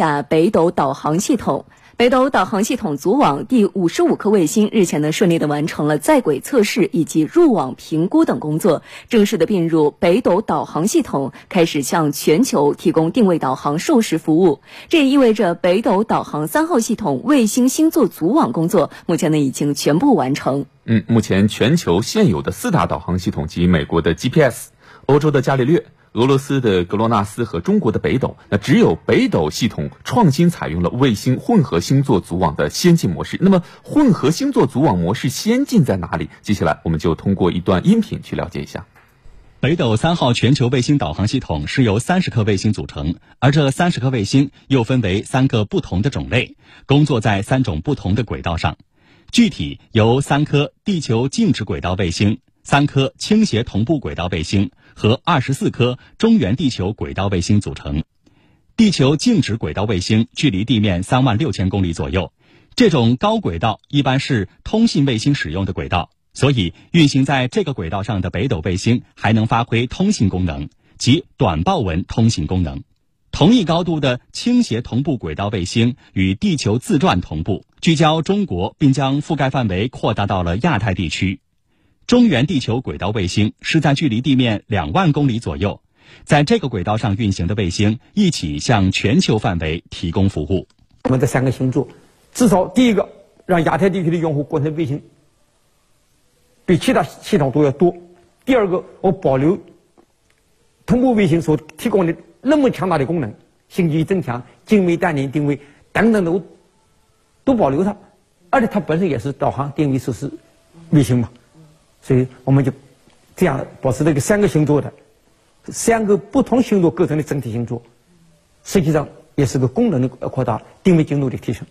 下北斗导航系统。北斗导航系统组网第五十五颗卫星日前呢顺利的完成了在轨测试以及入网评估等工作，正式的并入北斗导航系统，开始向全球提供定位导航授时服务。这也意味着北斗导航三号系统卫星星座组网工作目前呢已经全部完成。嗯，目前全球现有的四大导航系统及美国的 GPS、欧洲的伽利略。俄罗斯的格罗纳斯和中国的北斗，那只有北斗系统创新采用了卫星混合星座组网的先进模式。那么，混合星座组网模式先进在哪里？接下来，我们就通过一段音频去了解一下。北斗三号全球卫星导航系统是由三十颗卫星组成，而这三十颗卫星又分为三个不同的种类，工作在三种不同的轨道上。具体由三颗地球静止轨道卫星。三颗倾斜同步轨道卫星和二十四颗中原地球轨道卫星组成。地球静止轨道卫星距离地面三万六千公里左右，这种高轨道一般是通信卫星使用的轨道，所以运行在这个轨道上的北斗卫星还能发挥通信功能及短报文通信功能。同一高度的倾斜同步轨道卫星与地球自转同步，聚焦中国，并将覆盖范围扩大到了亚太地区。中原地球轨道卫星是在距离地面两万公里左右，在这个轨道上运行的卫星一起向全球范围提供服务。我们这三个星座，至少第一个让亚太地区的用户观测卫星比其他系统都要多；第二个，我保留同步卫星所提供的那么强大的功能，星际增强、精微单联定位等等都都保留它，而且它本身也是导航定位设施卫星嘛。所以我们就这样保持这个三个星座的三个不同星座构成的整体星座，实际上也是个功能的扩大、定位精度的提升。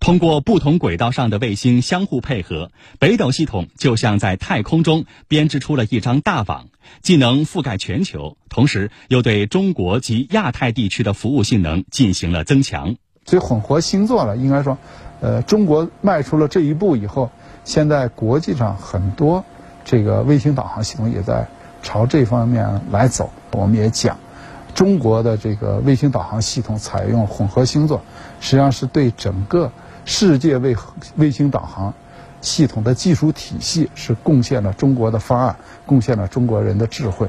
通过不同轨道上的卫星相互配合，北斗系统就像在太空中编织出了一张大网，既能覆盖全球，同时又对中国及亚太地区的服务性能进行了增强。所以混合星座了，应该说，呃，中国迈出了这一步以后。现在国际上很多这个卫星导航系统也在朝这方面来走。我们也讲，中国的这个卫星导航系统采用混合星座，实际上是对整个世界卫卫星导航系统的技术体系是贡献了中国的方案，贡献了中国人的智慧。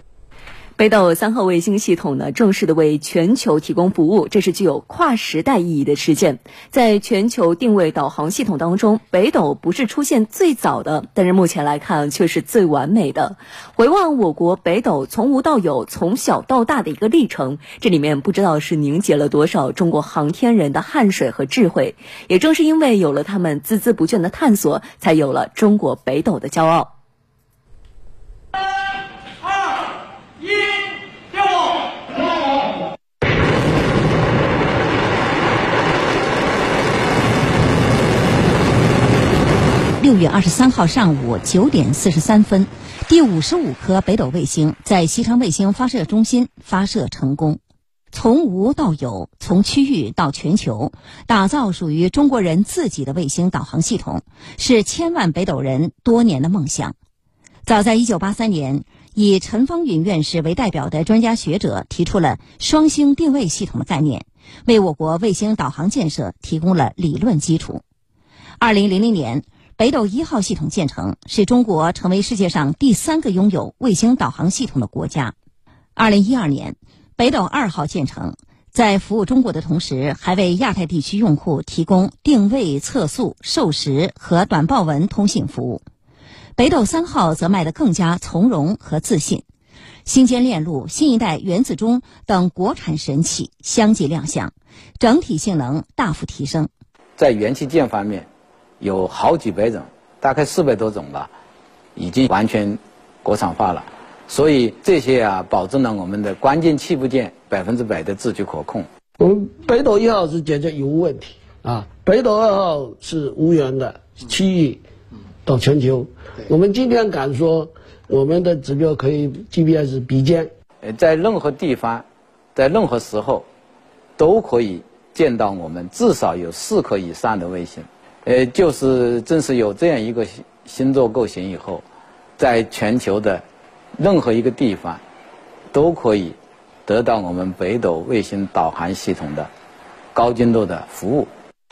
北斗三号卫星系统呢，正式的为全球提供服务，这是具有跨时代意义的事件。在全球定位导航系统当中，北斗不是出现最早的，但是目前来看却是最完美的。回望我国北斗从无到有、从小到大的一个历程，这里面不知道是凝结了多少中国航天人的汗水和智慧。也正是因为有了他们孜孜不倦的探索，才有了中国北斗的骄傲。六月二十三号上午九点四十三分，第五十五颗北斗卫星在西昌卫星发射中心发射成功。从无到有，从区域到全球，打造属于中国人自己的卫星导航系统，是千万北斗人多年的梦想。早在一九八三年，以陈方允院士为代表的专家学者提出了双星定位系统的概念，为我国卫星导航建设提供了理论基础。二零零零年。北斗一号系统建成，使中国成为世界上第三个拥有卫星导航系统的国家。二零一二年，北斗二号建成，在服务中国的同时，还为亚太地区用户提供定位、测速、授时和短报文通信服务。北斗三号则迈得更加从容和自信，星间链路、新一代原子钟等国产神器相继亮相，整体性能大幅提升。在元器件方面。有好几百种，大概四百多种吧，已经完全国产化了。所以这些啊，保证了我们的关键器部件百分之百的自主可控。我们北斗一号是解决有问题啊，北斗二号是无源的区域到全球。我们今天敢说，我们的指标可以 GPS 比肩。呃，在任何地方，在任何时候，都可以见到我们至少有四颗以上的卫星。呃，就是正是有这样一个星座构型以后，在全球的任何一个地方，都可以得到我们北斗卫星导航系统的高精度的服务。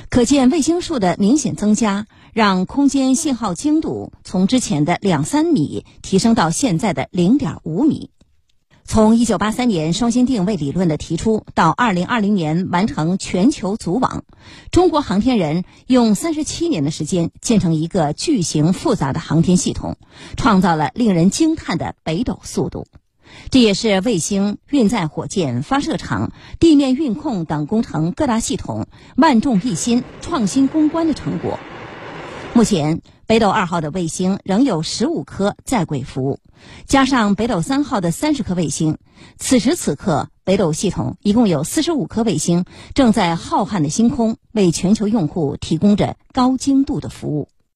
可见卫星数的明显增加，让空间信号精度从之前的两三米提升到现在的零点五米。从一九八三年双星定位理论的提出到二零二零年完成全球组网，中国航天人用三十七年的时间建成一个巨型复杂的航天系统，创造了令人惊叹的北斗速度。这也是卫星、运载火箭、发射场、地面运控等工程各大系统万众一心、创新攻关的成果。目前，北斗二号的卫星仍有十五颗在轨服务，加上北斗三号的三十颗卫星，此时此刻，北斗系统一共有四十五颗卫星正在浩瀚的星空为全球用户提供着高精度的服务。